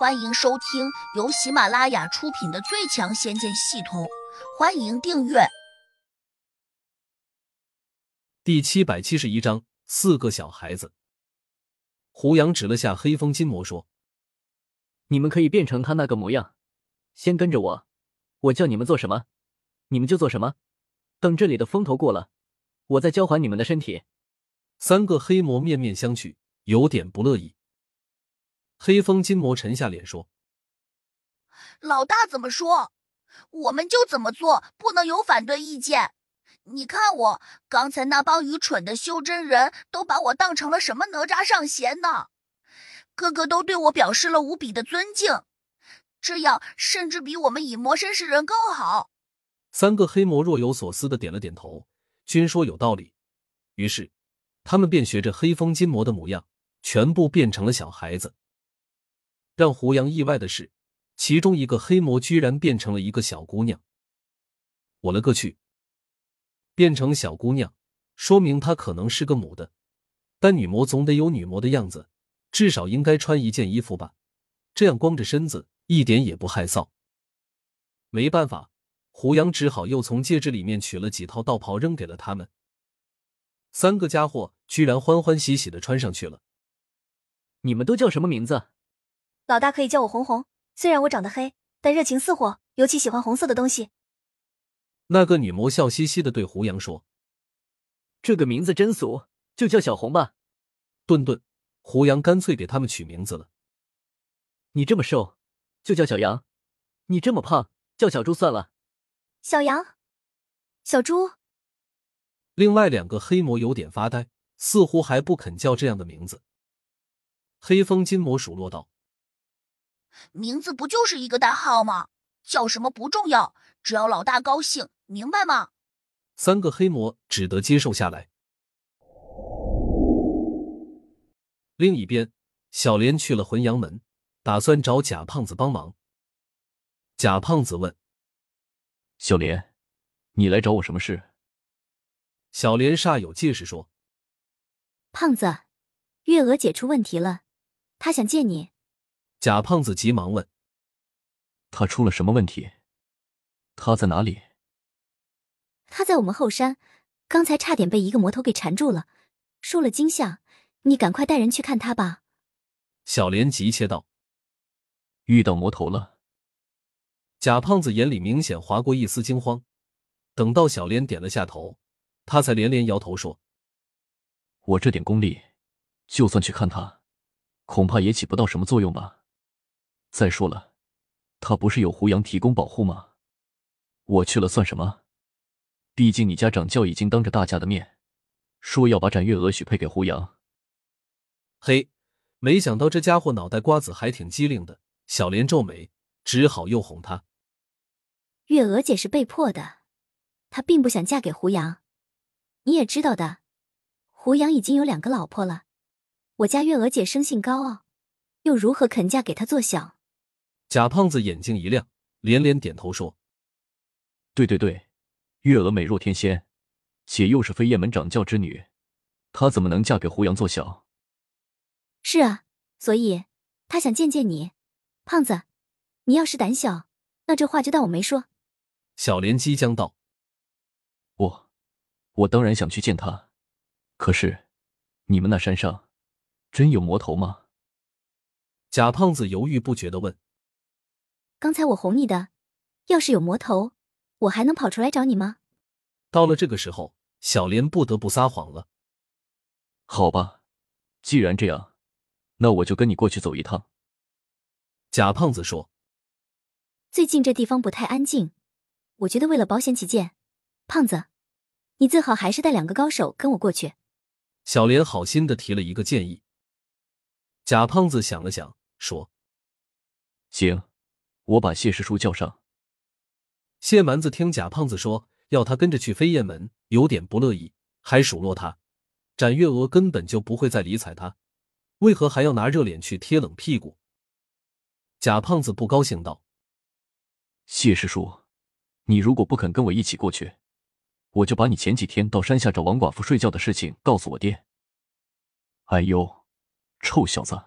欢迎收听由喜马拉雅出品的《最强仙剑系统》，欢迎订阅。第七百七十一章，四个小孩子。胡杨指了下黑风金魔说：“你们可以变成他那个模样，先跟着我，我叫你们做什么，你们就做什么。等这里的风头过了，我再交还你们的身体。”三个黑魔面面相觑，有点不乐意。黑风金魔沉下脸说：“老大怎么说，我们就怎么做，不能有反对意见。你看我刚才那帮愚蠢的修真人都把我当成了什么哪吒上仙呢？个个都对我表示了无比的尊敬，这样甚至比我们以魔身示人更好。”三个黑魔若有所思的点了点头，均说有道理。于是，他们便学着黑风金魔的模样，全部变成了小孩子。让胡杨意外的是，其中一个黑魔居然变成了一个小姑娘。我勒个去！变成小姑娘，说明她可能是个母的。但女魔总得有女魔的样子，至少应该穿一件衣服吧？这样光着身子一点也不害臊。没办法，胡杨只好又从戒指里面取了几套道袍扔给了他们。三个家伙居然欢欢喜喜的穿上去了。你们都叫什么名字？老大可以叫我红红，虽然我长得黑，但热情似火，尤其喜欢红色的东西。那个女魔笑嘻嘻的对胡杨说：“这个名字真俗，就叫小红吧。”顿顿，胡杨干脆给他们取名字了。你这么瘦，就叫小杨；你这么胖，叫小猪算了。小杨，小猪。另外两个黑魔有点发呆，似乎还不肯叫这样的名字。黑风金魔数落道。名字不就是一个代号吗？叫什么不重要，只要老大高兴，明白吗？三个黑魔只得接受下来。另一边，小莲去了浑阳门，打算找贾胖子帮忙。贾胖子问：“小莲，你来找我什么事？”小莲煞有介事说：“胖子，月娥姐出问题了，她想见你。”贾胖子急忙问：“他出了什么问题？他在哪里？”“他在我们后山，刚才差点被一个魔头给缠住了，受了惊吓。你赶快带人去看他吧。”小莲急切道。“遇到魔头了？”贾胖子眼里明显划过一丝惊慌。等到小莲点了下头，他才连连摇头说：“我这点功力，就算去看他，恐怕也起不到什么作用吧。”再说了，他不是有胡杨提供保护吗？我去了算什么？毕竟你家掌教已经当着大家的面说要把展月娥许配给胡杨。嘿，没想到这家伙脑袋瓜子还挺机灵的。小莲皱眉，只好又哄他。月娥姐是被迫的，她并不想嫁给胡杨。你也知道的，胡杨已经有两个老婆了。我家月娥姐生性高傲，又如何肯嫁给他做小？贾胖子眼睛一亮，连连点头说：“对对对，月娥美若天仙，且又是飞燕门掌教之女，她怎么能嫁给胡杨做小？”是啊，所以她想见见你，胖子。你要是胆小，那这话就当我没说。小莲即将道：“我，我当然想去见他，可是，你们那山上真有魔头吗？”贾胖子犹豫不决的问。刚才我哄你的，要是有魔头，我还能跑出来找你吗？到了这个时候，小莲不得不撒谎了。好吧，既然这样，那我就跟你过去走一趟。贾胖子说：“最近这地方不太安静，我觉得为了保险起见，胖子，你最好还是带两个高手跟我过去。”小莲好心的提了一个建议。贾胖子想了想，说：“行。”我把谢师叔叫上。谢蛮子听贾胖子说要他跟着去飞燕门，有点不乐意，还数落他：展月娥根本就不会再理睬他，为何还要拿热脸去贴冷屁股？贾胖子不高兴道：“谢师叔，你如果不肯跟我一起过去，我就把你前几天到山下找王寡妇睡觉的事情告诉我爹。”哎呦，臭小子，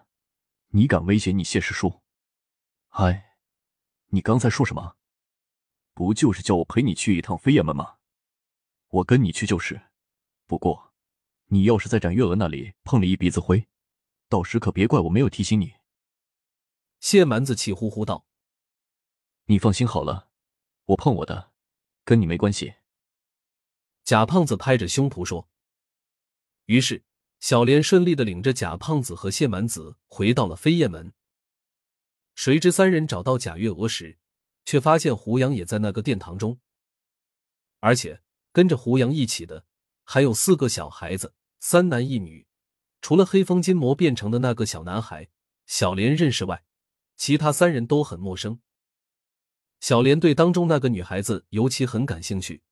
你敢威胁你谢师叔？嗨，你刚才说什么？不就是叫我陪你去一趟飞燕门吗？我跟你去就是。不过，你要是在展月娥那里碰了一鼻子灰，到时可别怪我没有提醒你。谢蛮子气呼呼道：“你放心好了，我碰我的，跟你没关系。”贾胖子拍着胸脯说。于是，小莲顺利的领着贾胖子和谢蛮子回到了飞燕门。谁知三人找到贾月娥时，却发现胡杨也在那个殿堂中，而且跟着胡杨一起的还有四个小孩子，三男一女。除了黑风金魔变成的那个小男孩，小莲认识外，其他三人都很陌生。小莲对当中那个女孩子尤其很感兴趣。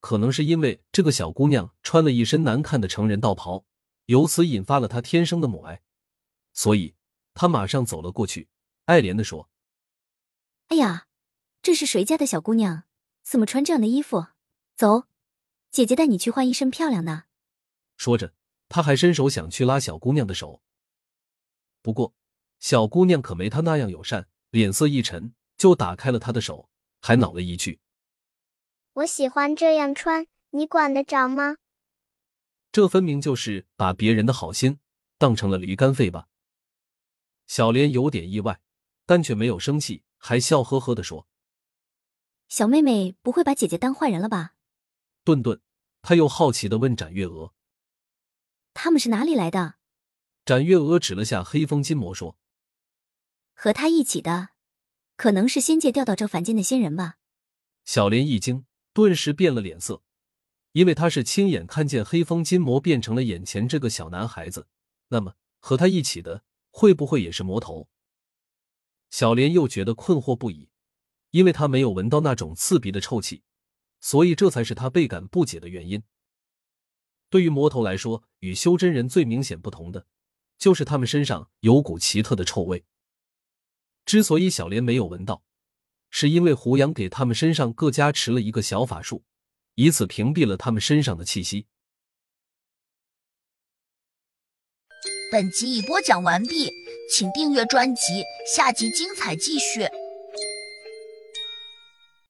可能是因为这个小姑娘穿了一身难看的成人道袍，由此引发了她天生的母爱，所以她马上走了过去，爱怜的说：“哎呀，这是谁家的小姑娘？怎么穿这样的衣服？走，姐姐带你去换一身漂亮的。”说着，他还伸手想去拉小姑娘的手，不过小姑娘可没他那样友善，脸色一沉，就打开了他的手，还恼了一句。我喜欢这样穿，你管得着吗？这分明就是把别人的好心当成了驴肝肺吧？小莲有点意外，但却没有生气，还笑呵呵的说：“小妹妹不会把姐姐当坏人了吧？”顿顿，他又好奇的问展月娥：“他们是哪里来的？”展月娥指了下黑风金魔说：“和他一起的，可能是仙界调到这凡间的仙人吧？”小莲一惊。顿时变了脸色，因为他是亲眼看见黑风金魔变成了眼前这个小男孩子。那么和他一起的会不会也是魔头？小莲又觉得困惑不已，因为她没有闻到那种刺鼻的臭气，所以这才是她倍感不解的原因。对于魔头来说，与修真人最明显不同的，就是他们身上有股奇特的臭味。之所以小莲没有闻到。是因为胡杨给他们身上各加持了一个小法术，以此屏蔽了他们身上的气息。本集已播讲完毕，请订阅专辑，下集精彩继续。